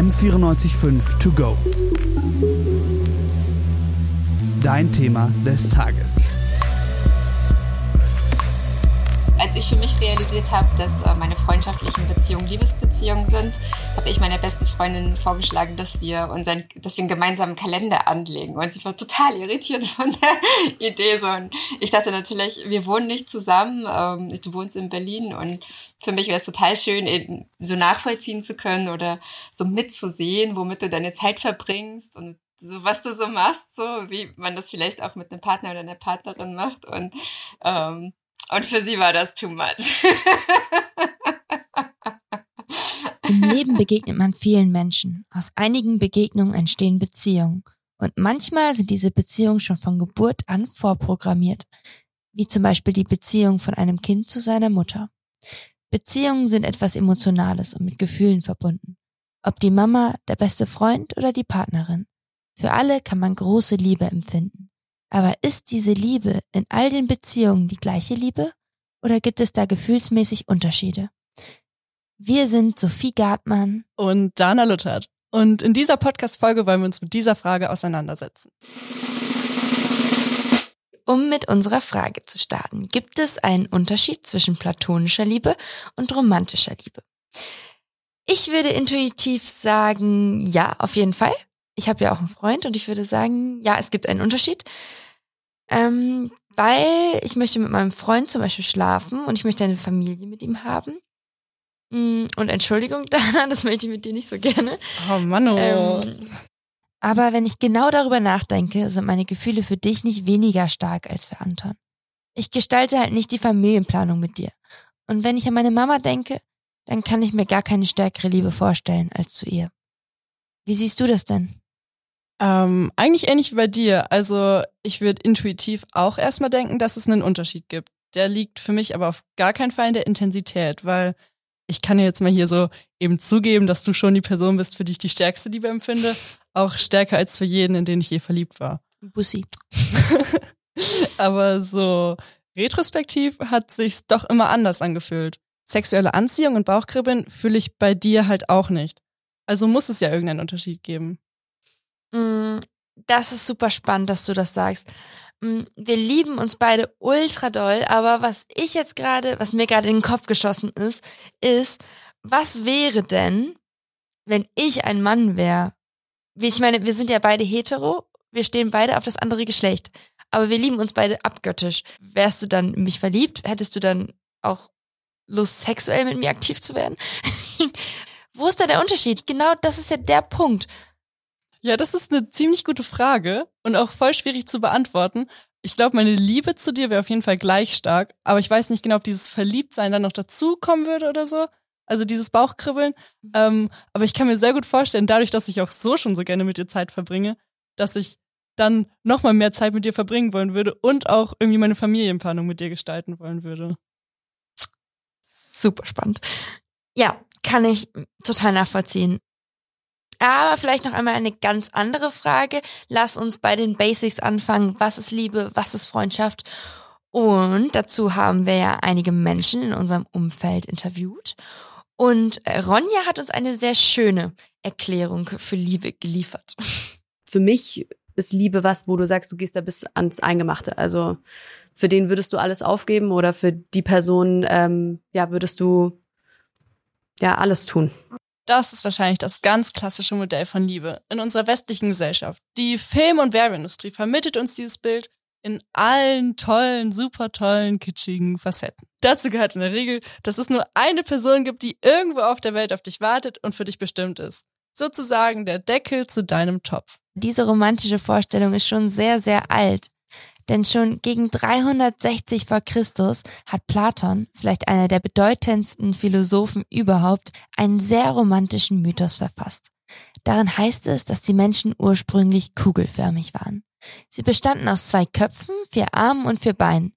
M945 To Go. Dein Thema des Tages als ich für mich realisiert habe, dass äh, meine freundschaftlichen Beziehungen Liebesbeziehungen sind, habe ich meiner besten Freundin vorgeschlagen, dass wir unseren, dass wir einen gemeinsamen Kalender anlegen. Und sie war total irritiert von der Idee. Und ich dachte natürlich, wir wohnen nicht zusammen. Ähm, du wohnst in Berlin und für mich wäre es total schön, so nachvollziehen zu können oder so mitzusehen, womit du deine Zeit verbringst und so was du so machst, so wie man das vielleicht auch mit einem Partner oder einer Partnerin macht. Und ähm, und für sie war das too much. Im Leben begegnet man vielen Menschen. Aus einigen Begegnungen entstehen Beziehungen. Und manchmal sind diese Beziehungen schon von Geburt an vorprogrammiert. Wie zum Beispiel die Beziehung von einem Kind zu seiner Mutter. Beziehungen sind etwas Emotionales und mit Gefühlen verbunden. Ob die Mama, der beste Freund oder die Partnerin. Für alle kann man große Liebe empfinden. Aber ist diese Liebe in all den Beziehungen die gleiche Liebe oder gibt es da gefühlsmäßig Unterschiede? Wir sind Sophie Gartmann und Dana Luthert. Und in dieser Podcast-Folge wollen wir uns mit dieser Frage auseinandersetzen. Um mit unserer Frage zu starten, gibt es einen Unterschied zwischen platonischer Liebe und romantischer Liebe? Ich würde intuitiv sagen, ja, auf jeden Fall. Ich habe ja auch einen Freund und ich würde sagen, ja, es gibt einen Unterschied. Ähm, weil ich möchte mit meinem Freund zum Beispiel schlafen und ich möchte eine Familie mit ihm haben. Mm, und Entschuldigung, Dana, das möchte ich mit dir nicht so gerne. Oh Mann, oh. Ähm, aber wenn ich genau darüber nachdenke, sind meine Gefühle für dich nicht weniger stark als für Anton. Ich gestalte halt nicht die Familienplanung mit dir. Und wenn ich an meine Mama denke, dann kann ich mir gar keine stärkere Liebe vorstellen als zu ihr. Wie siehst du das denn? Ähm, eigentlich ähnlich wie bei dir. Also ich würde intuitiv auch erstmal denken, dass es einen Unterschied gibt. Der liegt für mich aber auf gar keinen Fall in der Intensität, weil ich kann ja jetzt mal hier so eben zugeben, dass du schon die Person bist, für die ich die stärkste Liebe empfinde. Auch stärker als für jeden, in den ich je verliebt war. Bussi. aber so retrospektiv hat sich's doch immer anders angefühlt. Sexuelle Anziehung und Bauchkribbeln fühle ich bei dir halt auch nicht. Also muss es ja irgendeinen Unterschied geben. Mm, das ist super spannend, dass du das sagst. Mm, wir lieben uns beide ultra doll, aber was ich jetzt gerade, was mir gerade in den Kopf geschossen ist, ist, was wäre denn, wenn ich ein Mann wäre? Ich meine, wir sind ja beide hetero, wir stehen beide auf das andere Geschlecht, aber wir lieben uns beide abgöttisch. Wärst du dann mich verliebt? Hättest du dann auch Lust, sexuell mit mir aktiv zu werden? Wo ist da der Unterschied? Genau das ist ja der Punkt. Ja, das ist eine ziemlich gute Frage und auch voll schwierig zu beantworten. Ich glaube, meine Liebe zu dir wäre auf jeden Fall gleich stark, aber ich weiß nicht genau, ob dieses Verliebtsein dann noch dazukommen würde oder so. Also dieses Bauchkribbeln. Mhm. Ähm, aber ich kann mir sehr gut vorstellen, dadurch, dass ich auch so schon so gerne mit dir Zeit verbringe, dass ich dann nochmal mehr Zeit mit dir verbringen wollen würde und auch irgendwie meine Familienplanung mit dir gestalten wollen würde. Super spannend. Ja, kann ich total nachvollziehen. Aber vielleicht noch einmal eine ganz andere Frage. Lass uns bei den Basics anfangen. Was ist Liebe? Was ist Freundschaft? Und dazu haben wir ja einige Menschen in unserem Umfeld interviewt. Und Ronja hat uns eine sehr schöne Erklärung für Liebe geliefert. Für mich ist Liebe was, wo du sagst, du gehst da bis ans Eingemachte. Also für den würdest du alles aufgeben oder für die Person, ähm, ja, würdest du ja alles tun. Das ist wahrscheinlich das ganz klassische Modell von Liebe in unserer westlichen Gesellschaft. Die Film- und Werbeindustrie vermittelt uns dieses Bild in allen tollen, super tollen, kitschigen Facetten. Dazu gehört in der Regel, dass es nur eine Person gibt, die irgendwo auf der Welt auf dich wartet und für dich bestimmt ist. Sozusagen der Deckel zu deinem Topf. Diese romantische Vorstellung ist schon sehr, sehr alt. Denn schon gegen 360 vor Christus hat Platon, vielleicht einer der bedeutendsten Philosophen überhaupt, einen sehr romantischen Mythos verfasst. Darin heißt es, dass die Menschen ursprünglich kugelförmig waren. Sie bestanden aus zwei Köpfen, vier Armen und vier Beinen.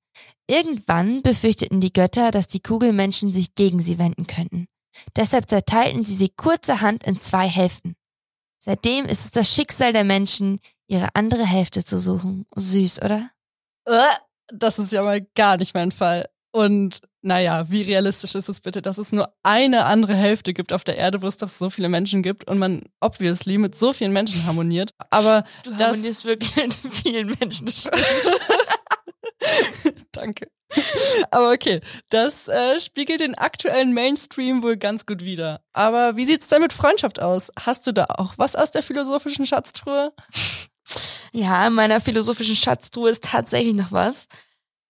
Irgendwann befürchteten die Götter, dass die Kugelmenschen sich gegen sie wenden könnten. Deshalb zerteilten sie sie kurzerhand in zwei Hälften. Seitdem ist es das Schicksal der Menschen, ihre andere Hälfte zu suchen. Süß, oder? Äh, das ist ja mal gar nicht mein Fall. Und naja, wie realistisch ist es bitte, dass es nur eine andere Hälfte gibt auf der Erde, wo es doch so viele Menschen gibt und man obviously mit so vielen Menschen harmoniert. Aber Du das harmonierst wirklich mit vielen Menschen. Danke. Aber okay, das äh, spiegelt den aktuellen Mainstream wohl ganz gut wider. Aber wie sieht's denn mit Freundschaft aus? Hast du da auch was aus der philosophischen Schatztruhe? Ja, in meiner philosophischen Schatztruhe ist tatsächlich noch was.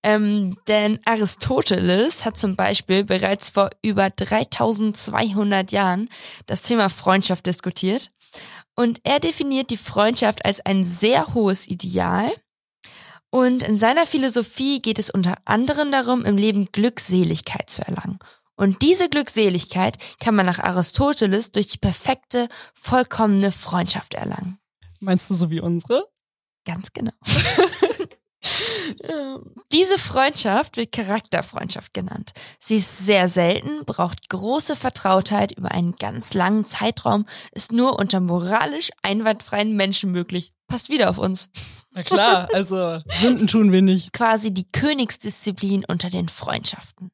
Ähm, denn Aristoteles hat zum Beispiel bereits vor über 3200 Jahren das Thema Freundschaft diskutiert. Und er definiert die Freundschaft als ein sehr hohes Ideal. Und in seiner Philosophie geht es unter anderem darum, im Leben Glückseligkeit zu erlangen. Und diese Glückseligkeit kann man nach Aristoteles durch die perfekte, vollkommene Freundschaft erlangen. Meinst du so wie unsere? Ganz genau. Diese Freundschaft wird Charakterfreundschaft genannt. Sie ist sehr selten, braucht große Vertrautheit über einen ganz langen Zeitraum, ist nur unter moralisch einwandfreien Menschen möglich. Passt wieder auf uns. Na klar, also Sünden tun wir nicht. Quasi die Königsdisziplin unter den Freundschaften.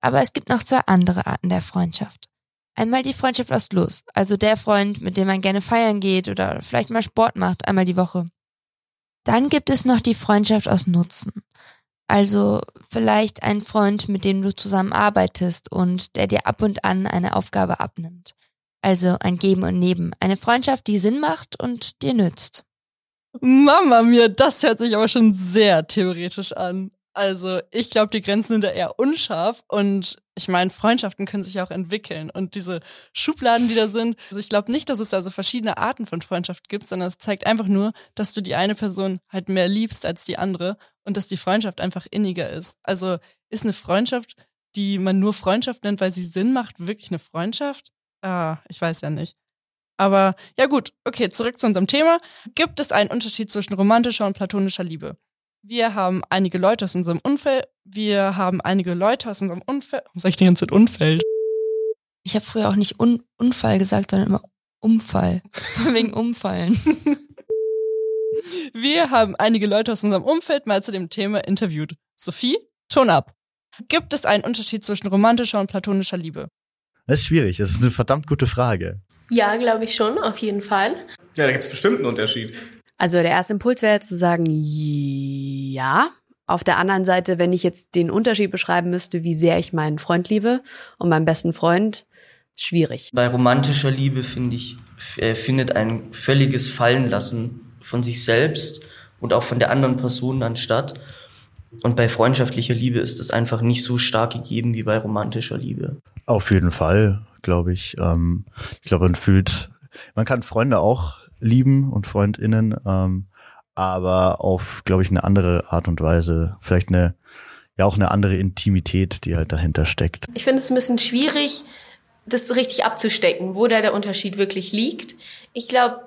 Aber es gibt noch zwei andere Arten der Freundschaft. Einmal die Freundschaft aus Lust, also der Freund, mit dem man gerne feiern geht oder vielleicht mal Sport macht, einmal die Woche. Dann gibt es noch die Freundschaft aus Nutzen. Also vielleicht ein Freund, mit dem du zusammen arbeitest und der dir ab und an eine Aufgabe abnimmt. Also ein Geben und Nehmen. Eine Freundschaft, die Sinn macht und dir nützt. Mama mir, das hört sich aber schon sehr theoretisch an. Also ich glaube, die Grenzen sind da eher unscharf und ich meine, Freundschaften können sich auch entwickeln und diese Schubladen, die da sind, also ich glaube nicht, dass es da so verschiedene Arten von Freundschaft gibt, sondern es zeigt einfach nur, dass du die eine Person halt mehr liebst als die andere und dass die Freundschaft einfach inniger ist. Also ist eine Freundschaft, die man nur Freundschaft nennt, weil sie Sinn macht, wirklich eine Freundschaft? Ah, ich weiß ja nicht. Aber ja gut, okay, zurück zu unserem Thema. Gibt es einen Unterschied zwischen romantischer und platonischer Liebe? Wir haben einige Leute aus unserem Umfeld. Wir haben einige Leute aus unserem Umfeld. Warum sag ich die ganze Zeit Umfeld? Ich habe früher auch nicht Un Unfall gesagt, sondern immer Umfall. Wegen Umfallen. Wir haben einige Leute aus unserem Umfeld mal zu dem Thema interviewt. Sophie, Ton ab. Gibt es einen Unterschied zwischen romantischer und platonischer Liebe? Das ist schwierig. Das ist eine verdammt gute Frage. Ja, glaube ich schon, auf jeden Fall. Ja, da gibt es bestimmt einen Unterschied. Also der erste Impuls wäre jetzt zu sagen, ja. Auf der anderen Seite, wenn ich jetzt den Unterschied beschreiben müsste, wie sehr ich meinen Freund liebe und meinen besten Freund, schwierig. Bei romantischer Liebe, finde ich, äh, findet ein völliges Fallenlassen von sich selbst und auch von der anderen Person dann statt. Und bei freundschaftlicher Liebe ist es einfach nicht so stark gegeben wie bei romantischer Liebe. Auf jeden Fall, glaube ich. Ähm, ich glaube, man fühlt, man kann Freunde auch lieben und FreundInnen, ähm, aber auf, glaube ich, eine andere Art und Weise. Vielleicht eine, ja auch eine andere Intimität, die halt dahinter steckt. Ich finde es ein bisschen schwierig, das richtig abzustecken, wo da der Unterschied wirklich liegt. Ich glaube,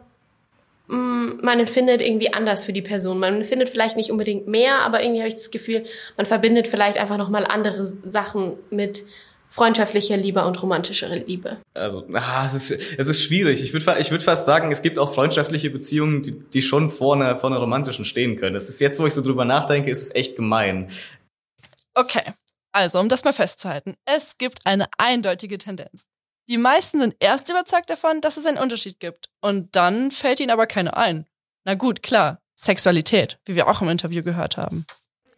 man empfindet irgendwie anders für die Person. Man findet vielleicht nicht unbedingt mehr, aber irgendwie habe ich das Gefühl, man verbindet vielleicht einfach nochmal andere Sachen mit freundschaftlicher Liebe und romantischer Liebe. Also, ah, es ist, es ist schwierig. Ich würde ich würd fast sagen, es gibt auch freundschaftliche Beziehungen, die, die schon vor einer, vor einer romantischen stehen können. Das ist jetzt, wo ich so drüber nachdenke, ist es echt gemein. Okay, also um das mal festzuhalten, es gibt eine eindeutige Tendenz. Die meisten sind erst überzeugt davon, dass es einen Unterschied gibt. Und dann fällt ihnen aber keine ein. Na gut, klar, Sexualität, wie wir auch im Interview gehört haben.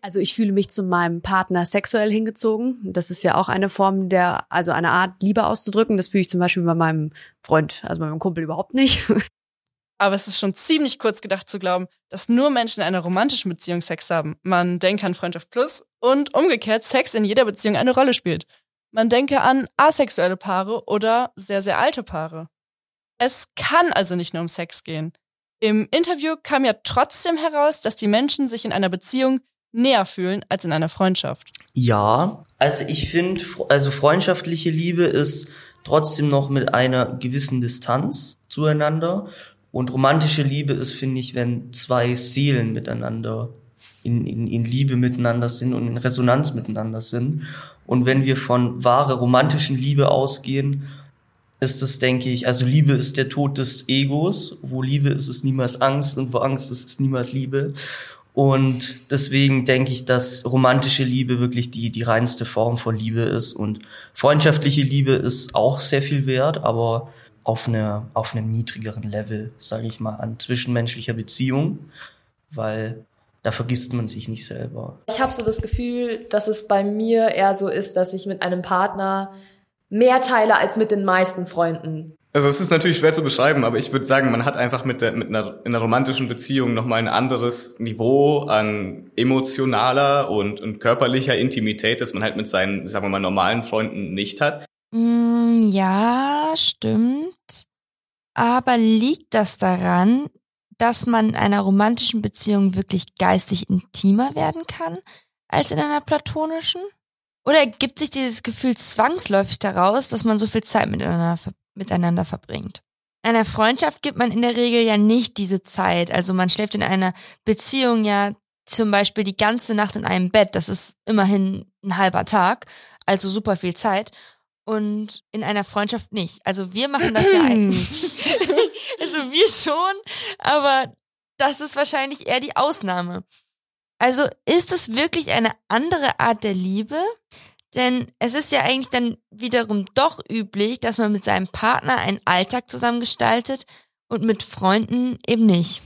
Also ich fühle mich zu meinem Partner sexuell hingezogen. Das ist ja auch eine Form der, also eine Art Liebe auszudrücken. Das fühle ich zum Beispiel bei meinem Freund, also bei meinem Kumpel überhaupt nicht. Aber es ist schon ziemlich kurz gedacht zu glauben, dass nur Menschen in einer romantischen Beziehung Sex haben. Man denke an Freundschaft Plus und umgekehrt Sex in jeder Beziehung eine Rolle spielt. Man denke an asexuelle Paare oder sehr, sehr alte Paare. Es kann also nicht nur um Sex gehen. Im Interview kam ja trotzdem heraus, dass die Menschen sich in einer Beziehung näher fühlen als in einer Freundschaft. Ja, also ich finde, also freundschaftliche Liebe ist trotzdem noch mit einer gewissen Distanz zueinander. Und romantische Liebe ist, finde ich, wenn zwei Seelen miteinander in, in, in Liebe miteinander sind und in Resonanz miteinander sind. Und wenn wir von wahre romantischen Liebe ausgehen, ist es, denke ich, also Liebe ist der Tod des Egos. Wo Liebe ist, ist niemals Angst und wo Angst ist, ist niemals Liebe. Und deswegen denke ich, dass romantische Liebe wirklich die, die reinste Form von Liebe ist. Und freundschaftliche Liebe ist auch sehr viel wert, aber auf, eine, auf einem niedrigeren Level, sage ich mal, an zwischenmenschlicher Beziehung, weil da vergisst man sich nicht selber. Ich habe so das Gefühl, dass es bei mir eher so ist, dass ich mit einem Partner mehr teile als mit den meisten Freunden. Also es ist natürlich schwer zu beschreiben, aber ich würde sagen, man hat einfach mit, der, mit einer, in einer romantischen Beziehung nochmal ein anderes Niveau an emotionaler und, und körperlicher Intimität, das man halt mit seinen, sagen wir mal, normalen Freunden nicht hat. Mm, ja, stimmt. Aber liegt das daran, dass man in einer romantischen Beziehung wirklich geistig intimer werden kann als in einer platonischen? Oder ergibt sich dieses Gefühl zwangsläufig daraus, dass man so viel Zeit miteinander, miteinander verbringt? In einer Freundschaft gibt man in der Regel ja nicht diese Zeit. Also man schläft in einer Beziehung ja zum Beispiel die ganze Nacht in einem Bett. Das ist immerhin ein halber Tag, also super viel Zeit. Und in einer Freundschaft nicht. Also wir machen das ja eigentlich. also wir schon, aber das ist wahrscheinlich eher die Ausnahme. Also ist es wirklich eine andere Art der Liebe? Denn es ist ja eigentlich dann wiederum doch üblich, dass man mit seinem Partner einen Alltag zusammengestaltet und mit Freunden eben nicht.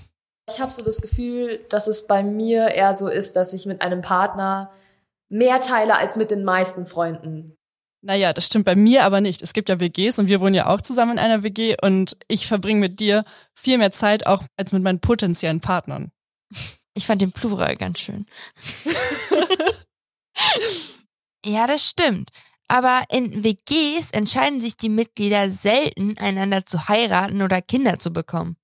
Ich habe so das Gefühl, dass es bei mir eher so ist, dass ich mit einem Partner mehr teile als mit den meisten Freunden. Naja, das stimmt bei mir aber nicht. Es gibt ja WGs und wir wohnen ja auch zusammen in einer WG und ich verbringe mit dir viel mehr Zeit auch als mit meinen potenziellen Partnern. Ich fand den Plural ganz schön. ja, das stimmt. Aber in WGs entscheiden sich die Mitglieder selten, einander zu heiraten oder Kinder zu bekommen.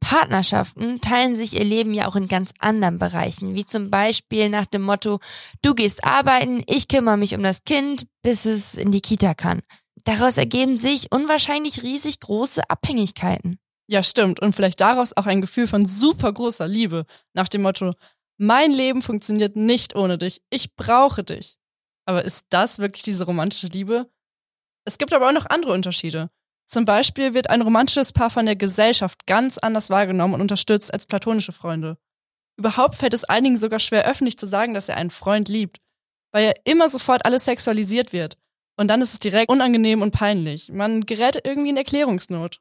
Partnerschaften teilen sich ihr Leben ja auch in ganz anderen Bereichen, wie zum Beispiel nach dem Motto, du gehst arbeiten, ich kümmere mich um das Kind, bis es in die Kita kann. Daraus ergeben sich unwahrscheinlich riesig große Abhängigkeiten. Ja, stimmt. Und vielleicht daraus auch ein Gefühl von super großer Liebe. Nach dem Motto, mein Leben funktioniert nicht ohne dich. Ich brauche dich. Aber ist das wirklich diese romantische Liebe? Es gibt aber auch noch andere Unterschiede. Zum Beispiel wird ein romantisches Paar von der Gesellschaft ganz anders wahrgenommen und unterstützt als platonische Freunde. Überhaupt fällt es einigen sogar schwer, öffentlich zu sagen, dass er einen Freund liebt, weil ja immer sofort alles sexualisiert wird. Und dann ist es direkt unangenehm und peinlich. Man gerät irgendwie in Erklärungsnot.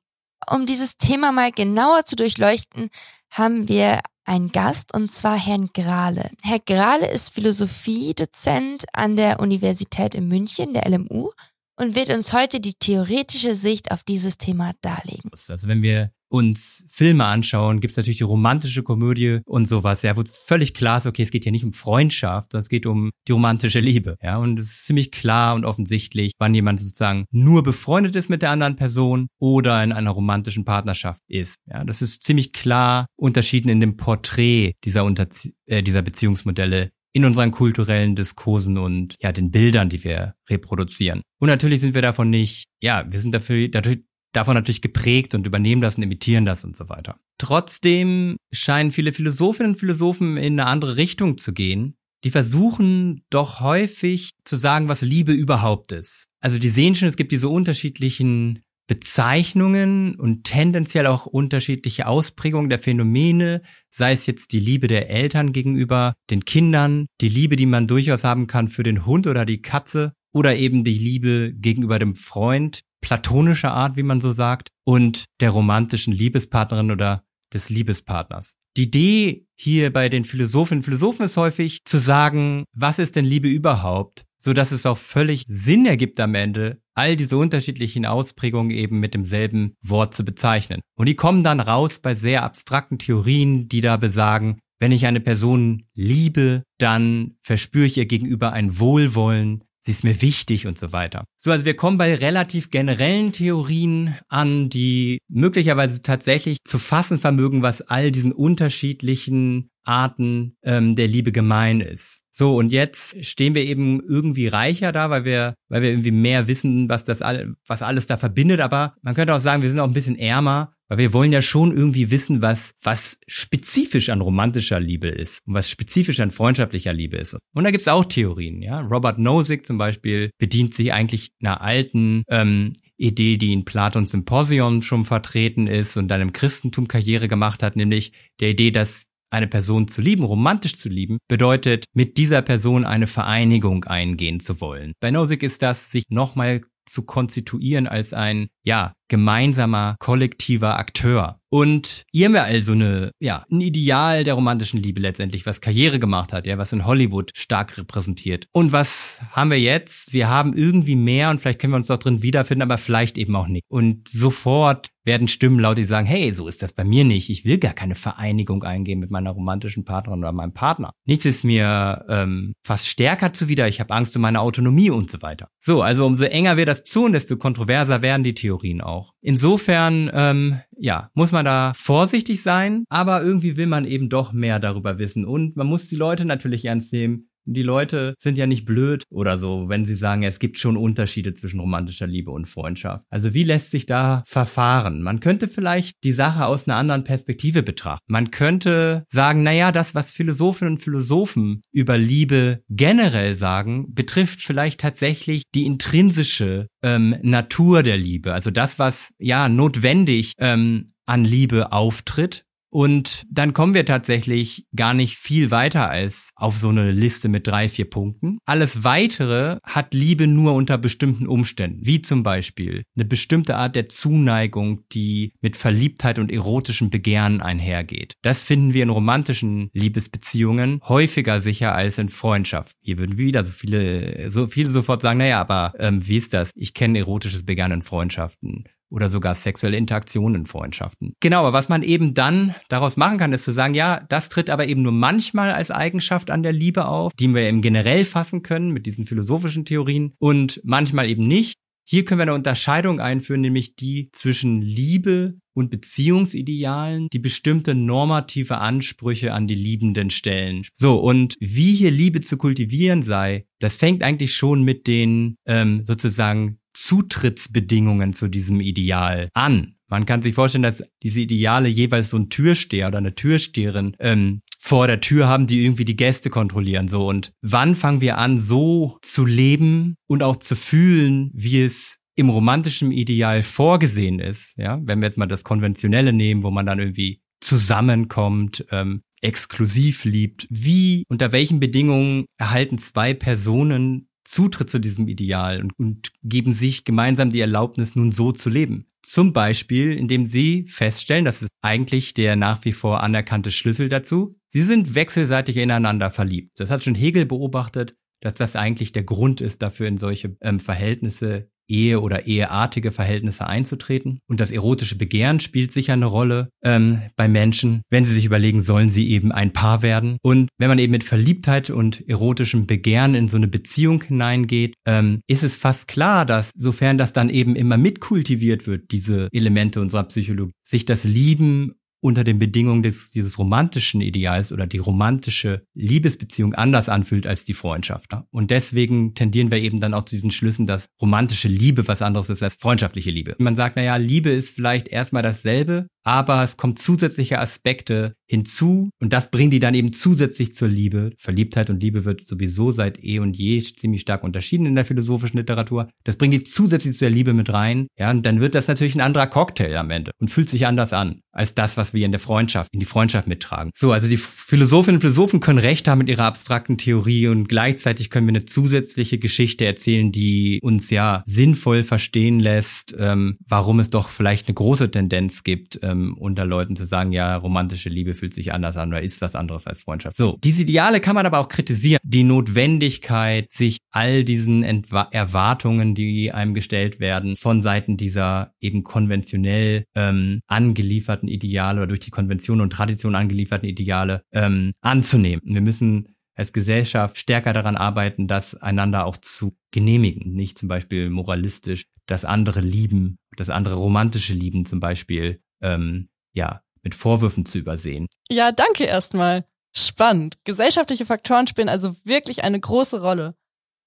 Um dieses Thema mal genauer zu durchleuchten, haben wir einen Gast und zwar Herrn Grale. Herr Grale ist Philosophiedozent an der Universität in München, der LMU, und wird uns heute die theoretische Sicht auf dieses Thema darlegen. Also wenn wir uns Filme anschauen, gibt es natürlich die romantische Komödie und sowas, ja, wo es völlig klar ist, okay, es geht hier nicht um Freundschaft, sondern es geht um die romantische Liebe, ja, und es ist ziemlich klar und offensichtlich, wann jemand sozusagen nur befreundet ist mit der anderen Person oder in einer romantischen Partnerschaft ist, ja, das ist ziemlich klar unterschieden in dem Porträt dieser, Unterzie äh, dieser Beziehungsmodelle in unseren kulturellen Diskursen und ja, den Bildern, die wir reproduzieren. Und natürlich sind wir davon nicht, ja, wir sind dafür, dadurch, davon natürlich geprägt und übernehmen das und imitieren das und so weiter. Trotzdem scheinen viele Philosophinnen und Philosophen in eine andere Richtung zu gehen. Die versuchen doch häufig zu sagen, was Liebe überhaupt ist. Also die sehen schon, es gibt diese unterschiedlichen Bezeichnungen und tendenziell auch unterschiedliche Ausprägungen der Phänomene, sei es jetzt die Liebe der Eltern gegenüber den Kindern, die Liebe, die man durchaus haben kann für den Hund oder die Katze, oder eben die Liebe gegenüber dem Freund, platonischer Art, wie man so sagt, und der romantischen Liebespartnerin oder des Liebespartners. Die Idee hier bei den Philosophinnen und Philosophen ist häufig zu sagen, was ist denn Liebe überhaupt? So dass es auch völlig Sinn ergibt am Ende, all diese unterschiedlichen Ausprägungen eben mit demselben Wort zu bezeichnen. Und die kommen dann raus bei sehr abstrakten Theorien, die da besagen, wenn ich eine Person liebe, dann verspüre ich ihr gegenüber ein Wohlwollen, sie ist mir wichtig und so weiter. So, also wir kommen bei relativ generellen Theorien an, die möglicherweise tatsächlich zu fassen vermögen, was all diesen unterschiedlichen Arten ähm, der Liebe gemein ist. So, und jetzt stehen wir eben irgendwie reicher da, weil wir, weil wir irgendwie mehr wissen, was das all, was alles da verbindet. Aber man könnte auch sagen, wir sind auch ein bisschen ärmer, weil wir wollen ja schon irgendwie wissen, was, was spezifisch an romantischer Liebe ist und was spezifisch an freundschaftlicher Liebe ist. Und da gibt's auch Theorien, ja. Robert Nozick zum Beispiel bedient sich eigentlich einer alten ähm, Idee, die in Platons Symposion schon vertreten ist und dann im Christentum Karriere gemacht hat, nämlich der Idee, dass eine Person zu lieben, romantisch zu lieben, bedeutet, mit dieser Person eine Vereinigung eingehen zu wollen. Bei Nozick ist das, sich nochmal zu konstituieren als ein, ja, gemeinsamer, kollektiver Akteur. Und ihr haben ja also eine, ja, ein Ideal der romantischen Liebe letztendlich, was Karriere gemacht hat, ja, was in Hollywood stark repräsentiert. Und was haben wir jetzt? Wir haben irgendwie mehr und vielleicht können wir uns doch drin wiederfinden, aber vielleicht eben auch nicht. Und sofort werden Stimmen laut, die sagen, hey, so ist das bei mir nicht. Ich will gar keine Vereinigung eingehen mit meiner romantischen Partnerin oder meinem Partner. Nichts ist mir ähm, fast stärker zuwider. Ich habe Angst um meine Autonomie und so weiter. So, also umso enger wir das tun, desto kontroverser werden die Theorien auch auch. Insofern, ähm, ja, muss man da vorsichtig sein, aber irgendwie will man eben doch mehr darüber wissen und man muss die Leute natürlich ernst nehmen. Die Leute sind ja nicht blöd oder so, wenn sie sagen, es gibt schon Unterschiede zwischen romantischer Liebe und Freundschaft. Also wie lässt sich da verfahren? Man könnte vielleicht die Sache aus einer anderen Perspektive betrachten. Man könnte sagen, naja, das, was Philosophinnen und Philosophen über Liebe generell sagen, betrifft vielleicht tatsächlich die intrinsische ähm, Natur der Liebe. Also das, was ja notwendig ähm, an Liebe auftritt und dann kommen wir tatsächlich gar nicht viel weiter als auf so eine Liste mit drei, vier Punkten. Alles weitere hat Liebe nur unter bestimmten Umständen, wie zum Beispiel eine bestimmte Art der Zuneigung, die mit Verliebtheit und erotischem Begehren einhergeht. Das finden wir in romantischen Liebesbeziehungen häufiger sicher als in Freundschaft. Hier würden wieder so viele, so viele sofort sagen, naja, aber ähm, wie ist das? Ich kenne erotisches Begehren in Freundschaften oder sogar sexuelle Interaktionen in Freundschaften. Genau, aber was man eben dann daraus machen kann, ist zu sagen, ja, das tritt aber eben nur manchmal als Eigenschaft an der Liebe auf, die wir eben generell fassen können mit diesen philosophischen Theorien und manchmal eben nicht. Hier können wir eine Unterscheidung einführen, nämlich die zwischen Liebe und Beziehungsidealen, die bestimmte normative Ansprüche an die Liebenden stellen. So, und wie hier Liebe zu kultivieren sei, das fängt eigentlich schon mit den ähm, sozusagen Zutrittsbedingungen zu diesem Ideal an. Man kann sich vorstellen, dass diese Ideale jeweils so ein Türsteher oder eine Türsteherin ähm, vor der Tür haben, die irgendwie die Gäste kontrollieren. So und wann fangen wir an, so zu leben und auch zu fühlen, wie es im romantischen Ideal vorgesehen ist. Ja, wenn wir jetzt mal das konventionelle nehmen, wo man dann irgendwie zusammenkommt, ähm, exklusiv liebt. Wie, unter welchen Bedingungen erhalten zwei Personen Zutritt zu diesem Ideal und, und geben sich gemeinsam die Erlaubnis, nun so zu leben. Zum Beispiel, indem sie feststellen, das ist eigentlich der nach wie vor anerkannte Schlüssel dazu, sie sind wechselseitig ineinander verliebt. Das hat schon Hegel beobachtet, dass das eigentlich der Grund ist, dafür in solche ähm, Verhältnisse Ehe oder eheartige Verhältnisse einzutreten. Und das erotische Begehren spielt sicher eine Rolle ähm, bei Menschen, wenn sie sich überlegen, sollen sie eben ein Paar werden. Und wenn man eben mit Verliebtheit und erotischem Begehren in so eine Beziehung hineingeht, ähm, ist es fast klar, dass sofern das dann eben immer mitkultiviert wird, diese Elemente unserer Psychologie, sich das Lieben unter den Bedingungen des, dieses romantischen Ideals oder die romantische Liebesbeziehung anders anfühlt als die Freundschaft. Und deswegen tendieren wir eben dann auch zu diesen Schlüssen, dass romantische Liebe was anderes ist als freundschaftliche Liebe. Man sagt, naja, Liebe ist vielleicht erstmal dasselbe, aber es kommen zusätzliche Aspekte hinzu und das bringen die dann eben zusätzlich zur Liebe. Verliebtheit und Liebe wird sowieso seit eh und je ziemlich stark unterschieden in der philosophischen Literatur. Das bringt die zusätzlich zur Liebe mit rein, ja, und dann wird das natürlich ein anderer Cocktail am Ende und fühlt sich anders an als das, was wir in der Freundschaft, in die Freundschaft mittragen. So, also die Philosophinnen und Philosophen können recht haben mit ihrer abstrakten Theorie und gleichzeitig können wir eine zusätzliche Geschichte erzählen, die uns ja sinnvoll verstehen lässt, ähm, warum es doch vielleicht eine große Tendenz gibt, ähm, unter Leuten zu sagen, ja, romantische Liebe fühlt sich anders an oder ist was anderes als Freundschaft. So, diese Ideale kann man aber auch kritisieren. Die Notwendigkeit, sich all diesen Entwa Erwartungen, die einem gestellt werden, von Seiten dieser eben konventionell ähm, angelieferten Ideale oder durch die Konvention und Tradition angelieferten Ideale ähm, anzunehmen. Wir müssen als Gesellschaft stärker daran arbeiten, das einander auch zu genehmigen. Nicht zum Beispiel moralistisch das andere lieben, das andere romantische Lieben zum Beispiel ähm, ja, mit Vorwürfen zu übersehen. Ja, danke erstmal. Spannend. Gesellschaftliche Faktoren spielen also wirklich eine große Rolle.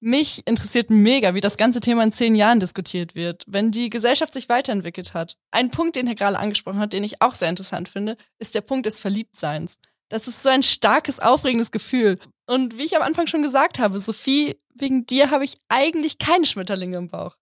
Mich interessiert mega, wie das ganze Thema in zehn Jahren diskutiert wird, wenn die Gesellschaft sich weiterentwickelt hat. Ein Punkt, den Herr gerade angesprochen hat, den ich auch sehr interessant finde, ist der Punkt des Verliebtseins. Das ist so ein starkes, aufregendes Gefühl. Und wie ich am Anfang schon gesagt habe, Sophie, wegen dir habe ich eigentlich keine Schmetterlinge im Bauch.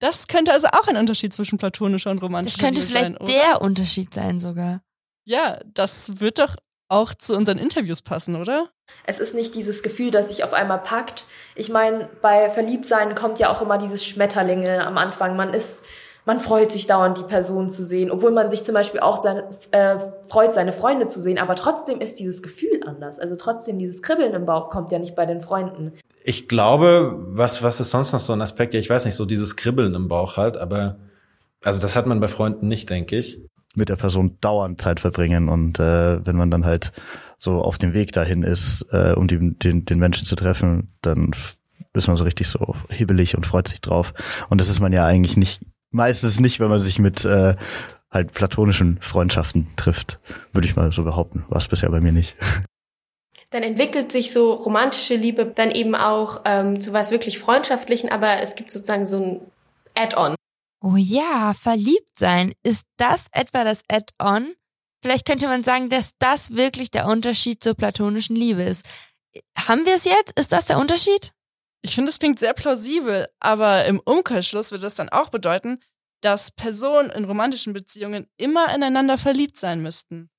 Das könnte also auch ein Unterschied zwischen platonischer und romantischer Das könnte Liebe vielleicht sein, oder? der Unterschied sein sogar. Ja, das wird doch auch zu unseren Interviews passen, oder? Es ist nicht dieses Gefühl, das sich auf einmal packt. Ich meine, bei Verliebtsein kommt ja auch immer dieses Schmetterlinge am Anfang. Man ist, man freut sich dauernd, die Person zu sehen, obwohl man sich zum Beispiel auch seine, äh, freut, seine Freunde zu sehen. Aber trotzdem ist dieses Gefühl anders. Also trotzdem dieses Kribbeln im Bauch kommt ja nicht bei den Freunden. Ich glaube, was, was ist sonst noch so ein Aspekt? Ja, ich weiß nicht, so dieses Kribbeln im Bauch halt, aber also das hat man bei Freunden nicht, denke ich. Mit der Person dauernd Zeit verbringen und äh, wenn man dann halt so auf dem Weg dahin ist, äh, um die, den, den Menschen zu treffen, dann ist man so richtig so hibbelig und freut sich drauf. Und das ist man ja eigentlich nicht, meistens nicht, wenn man sich mit äh, halt platonischen Freundschaften trifft, würde ich mal so behaupten. War es bisher bei mir nicht. Dann entwickelt sich so romantische Liebe dann eben auch ähm, zu was wirklich Freundschaftlichen, aber es gibt sozusagen so ein Add-on. Oh ja, verliebt sein. Ist das etwa das Add-on? Vielleicht könnte man sagen, dass das wirklich der Unterschied zur platonischen Liebe ist. Haben wir es jetzt? Ist das der Unterschied? Ich finde, es klingt sehr plausibel, aber im Umkehrschluss würde das dann auch bedeuten, dass Personen in romantischen Beziehungen immer ineinander verliebt sein müssten.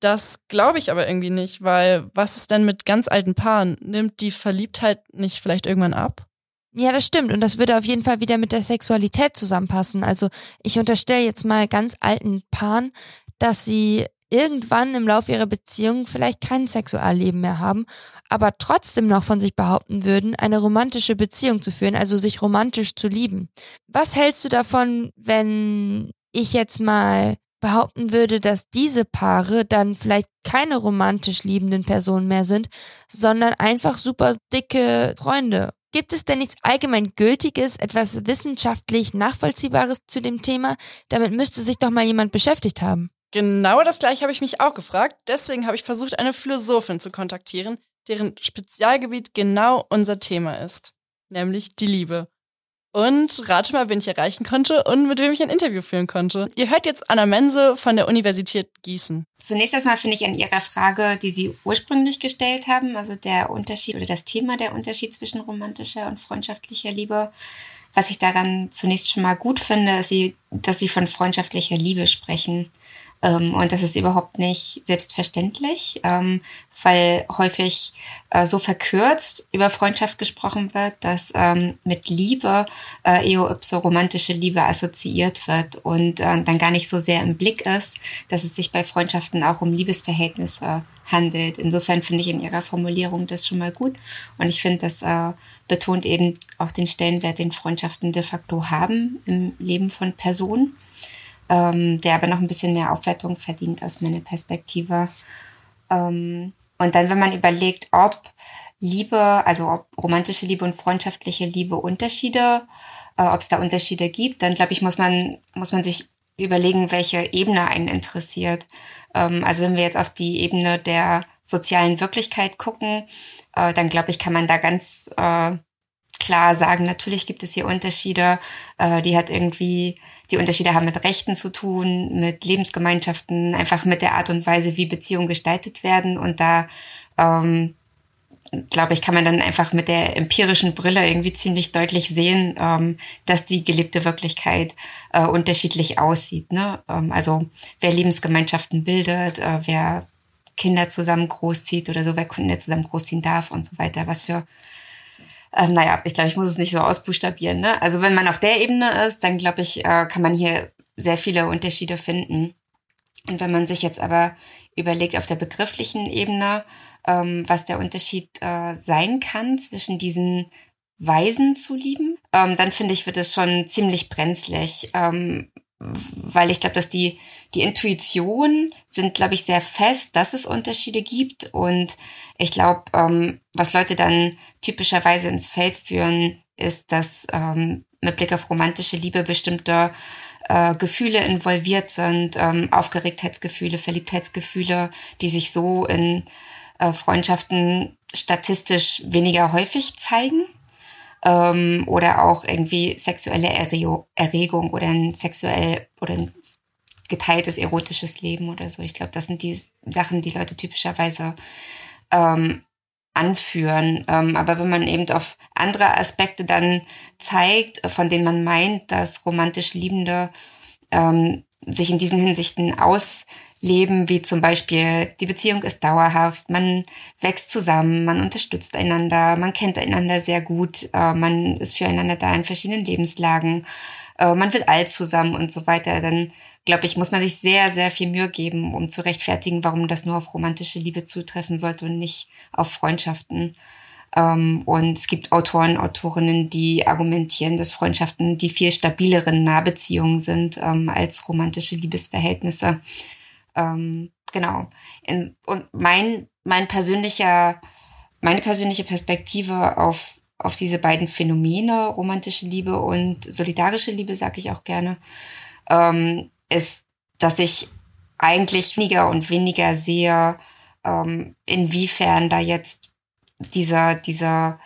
Das glaube ich aber irgendwie nicht, weil was ist denn mit ganz alten Paaren? Nimmt die Verliebtheit nicht vielleicht irgendwann ab? Ja, das stimmt. Und das würde auf jeden Fall wieder mit der Sexualität zusammenpassen. Also ich unterstelle jetzt mal ganz alten Paaren, dass sie irgendwann im Laufe ihrer Beziehung vielleicht kein Sexualleben mehr haben, aber trotzdem noch von sich behaupten würden, eine romantische Beziehung zu führen, also sich romantisch zu lieben. Was hältst du davon, wenn ich jetzt mal behaupten würde, dass diese Paare dann vielleicht keine romantisch liebenden Personen mehr sind, sondern einfach super dicke Freunde Gibt es denn nichts allgemein Gültiges, etwas wissenschaftlich Nachvollziehbares zu dem Thema? Damit müsste sich doch mal jemand beschäftigt haben. Genau das gleiche habe ich mich auch gefragt. Deswegen habe ich versucht, eine Philosophin zu kontaktieren, deren Spezialgebiet genau unser Thema ist, nämlich die Liebe. Und rate mal, wen ich erreichen konnte und mit wem ich ein Interview führen konnte. Ihr hört jetzt Anna Mense von der Universität Gießen. Zunächst erstmal finde ich an Ihrer Frage, die Sie ursprünglich gestellt haben, also der Unterschied oder das Thema der Unterschied zwischen romantischer und freundschaftlicher Liebe, was ich daran zunächst schon mal gut finde, ist, dass Sie von freundschaftlicher Liebe sprechen. Ähm, und das ist überhaupt nicht selbstverständlich, ähm, weil häufig äh, so verkürzt über Freundschaft gesprochen wird, dass ähm, mit Liebe äh, eo-ipso romantische Liebe assoziiert wird und äh, dann gar nicht so sehr im Blick ist, dass es sich bei Freundschaften auch um Liebesverhältnisse handelt. Insofern finde ich in ihrer Formulierung das schon mal gut und ich finde, das äh, betont eben auch den Stellenwert, den Freundschaften de facto haben im Leben von Personen ähm, der aber noch ein bisschen mehr Aufwertung verdient aus meiner Perspektive. Ähm, und dann, wenn man überlegt, ob Liebe, also ob romantische Liebe und freundschaftliche Liebe Unterschiede, äh, ob es da Unterschiede gibt, dann glaube ich, muss man, muss man sich überlegen, welche Ebene einen interessiert. Ähm, also wenn wir jetzt auf die Ebene der sozialen Wirklichkeit gucken, äh, dann glaube ich, kann man da ganz äh, klar sagen, natürlich gibt es hier Unterschiede, äh, die hat irgendwie, die Unterschiede haben mit Rechten zu tun, mit Lebensgemeinschaften, einfach mit der Art und Weise, wie Beziehungen gestaltet werden. Und da, ähm, glaube ich, kann man dann einfach mit der empirischen Brille irgendwie ziemlich deutlich sehen, ähm, dass die gelebte Wirklichkeit äh, unterschiedlich aussieht. Ne? Ähm, also wer Lebensgemeinschaften bildet, äh, wer Kinder zusammen großzieht oder so, wer Kinder zusammen großziehen darf und so weiter, was für ähm, naja, ich glaube, ich muss es nicht so ausbuchstabieren. Ne? Also wenn man auf der Ebene ist, dann glaube ich, äh, kann man hier sehr viele Unterschiede finden. Und wenn man sich jetzt aber überlegt auf der begrifflichen Ebene, ähm, was der Unterschied äh, sein kann zwischen diesen Weisen zu lieben, ähm, dann finde ich, wird es schon ziemlich brenzlig. Ähm, weil ich glaube, dass die, die Intuition sind, glaube ich, sehr fest, dass es Unterschiede gibt. Und ich glaube, ähm, was Leute dann typischerweise ins Feld führen, ist, dass ähm, mit Blick auf romantische Liebe bestimmte äh, Gefühle involviert sind, ähm, Aufgeregtheitsgefühle, Verliebtheitsgefühle, die sich so in äh, Freundschaften statistisch weniger häufig zeigen ähm, oder auch irgendwie sexuelle Erregung oder ein sexuell oder ein geteiltes erotisches Leben oder so. Ich glaube, das sind die Sachen, die Leute typischerweise ähm, anführen. Ähm, aber wenn man eben auf andere Aspekte dann zeigt, von denen man meint, dass romantisch Liebende ähm, sich in diesen Hinsichten aus leben, wie zum Beispiel die Beziehung ist dauerhaft, man wächst zusammen, man unterstützt einander, man kennt einander sehr gut, äh, man ist füreinander da in verschiedenen Lebenslagen, äh, man wird alt zusammen und so weiter, dann glaube ich, muss man sich sehr, sehr viel Mühe geben, um zu rechtfertigen, warum das nur auf romantische Liebe zutreffen sollte und nicht auf Freundschaften. Ähm, und es gibt Autoren, Autorinnen, die argumentieren, dass Freundschaften die viel stabileren Nahbeziehungen sind ähm, als romantische Liebesverhältnisse. Ähm, genau. In, und mein, mein persönlicher, meine persönliche Perspektive auf, auf diese beiden Phänomene, romantische Liebe und solidarische Liebe, sage ich auch gerne, ähm, ist, dass ich eigentlich weniger und weniger sehe, ähm, inwiefern da jetzt dieser, dieser,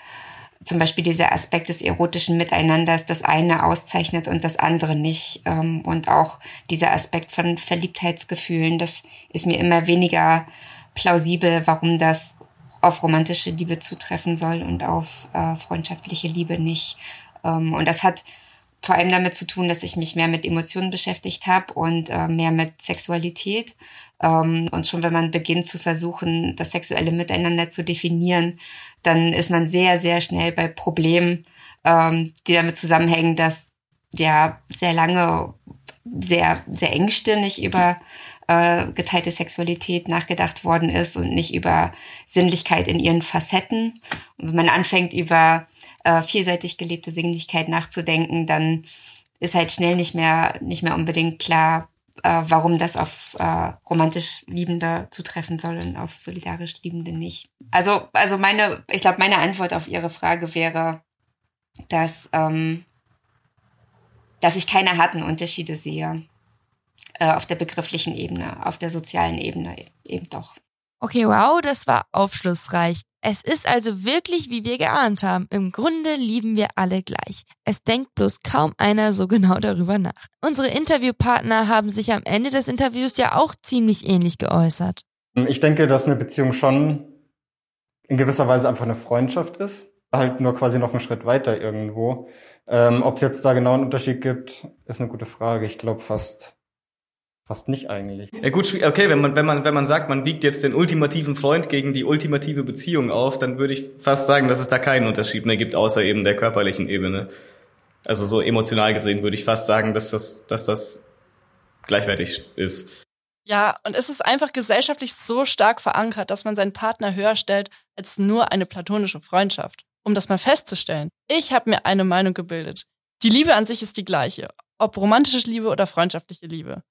zum Beispiel dieser Aspekt des erotischen Miteinanders das eine auszeichnet und das andere nicht. Ähm, und auch dieser Aspekt von Verliebtheitsgefühlen, das ist mir immer weniger plausibel, warum das auf romantische Liebe zutreffen soll und auf äh, freundschaftliche Liebe nicht. Ähm, und das hat vor allem damit zu tun, dass ich mich mehr mit Emotionen beschäftigt habe und äh, mehr mit Sexualität. Ähm, und schon wenn man beginnt zu versuchen, das sexuelle Miteinander zu definieren, dann ist man sehr, sehr schnell bei Problemen, ähm, die damit zusammenhängen, dass ja sehr lange sehr, sehr engstirnig über äh, geteilte Sexualität nachgedacht worden ist und nicht über Sinnlichkeit in ihren Facetten. Und wenn man anfängt, über äh, vielseitig gelebte Sinnlichkeit nachzudenken, dann ist halt schnell nicht mehr, nicht mehr unbedingt klar, äh, warum das auf äh, romantisch Liebende zutreffen soll und auf solidarisch Liebende nicht. Also, also meine, ich glaube, meine Antwort auf Ihre Frage wäre, dass, ähm, dass ich keine harten Unterschiede sehe äh, auf der begrifflichen Ebene, auf der sozialen Ebene eben doch. Okay, wow, das war aufschlussreich. Es ist also wirklich, wie wir geahnt haben. Im Grunde lieben wir alle gleich. Es denkt bloß kaum einer so genau darüber nach. Unsere Interviewpartner haben sich am Ende des Interviews ja auch ziemlich ähnlich geäußert. Ich denke, dass eine Beziehung schon in gewisser Weise einfach eine Freundschaft ist. Halt nur quasi noch einen Schritt weiter irgendwo. Ähm, Ob es jetzt da genau einen Unterschied gibt, ist eine gute Frage. Ich glaube fast Fast nicht eigentlich. Ja gut, okay, wenn man, wenn man, wenn man sagt, man wiegt jetzt den ultimativen Freund gegen die ultimative Beziehung auf, dann würde ich fast sagen, dass es da keinen Unterschied mehr gibt, außer eben der körperlichen Ebene. Also so emotional gesehen würde ich fast sagen, dass das, dass das gleichwertig ist. Ja, und es ist einfach gesellschaftlich so stark verankert, dass man seinen Partner höher stellt als nur eine platonische Freundschaft. Um das mal festzustellen. Ich habe mir eine Meinung gebildet. Die Liebe an sich ist die gleiche, ob romantische Liebe oder freundschaftliche Liebe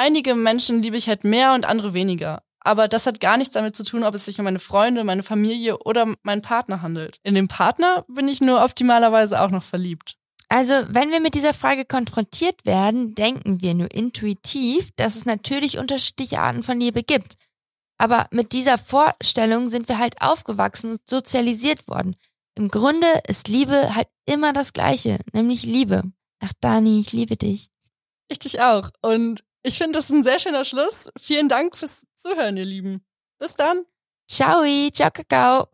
einige Menschen liebe ich halt mehr und andere weniger. Aber das hat gar nichts damit zu tun, ob es sich um meine Freunde, meine Familie oder meinen Partner handelt. In den Partner bin ich nur optimalerweise auch noch verliebt. Also, wenn wir mit dieser Frage konfrontiert werden, denken wir nur intuitiv, dass es natürlich unterschiedliche Arten von Liebe gibt. Aber mit dieser Vorstellung sind wir halt aufgewachsen und sozialisiert worden. Im Grunde ist Liebe halt immer das Gleiche, nämlich Liebe. Ach, Dani, ich liebe dich. Ich dich auch. Und ich finde, das ist ein sehr schöner Schluss. Vielen Dank fürs Zuhören, ihr Lieben. Bis dann. Ciao, ciao, Kakao.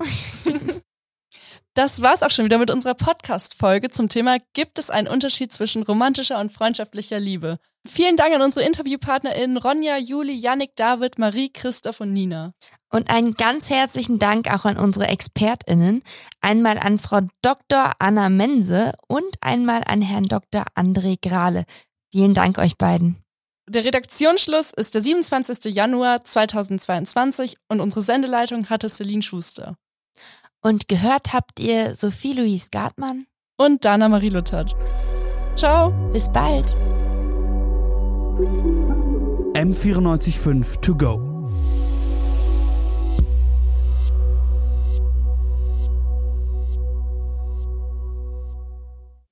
Das war's auch schon wieder mit unserer Podcast-Folge zum Thema Gibt es einen Unterschied zwischen romantischer und freundschaftlicher Liebe? Vielen Dank an unsere InterviewpartnerInnen Ronja, Juli, Yannick, David, Marie, Christoph und Nina. Und einen ganz herzlichen Dank auch an unsere ExpertInnen. Einmal an Frau Dr. Anna Mense und einmal an Herrn Dr. André Grahle. Vielen Dank euch beiden. Der Redaktionsschluss ist der 27. Januar 2022 und unsere Sendeleitung hatte Celine Schuster. Und gehört habt ihr Sophie Louise Gartmann und Dana Marie Luthert. Ciao. Bis bald. M945 to go.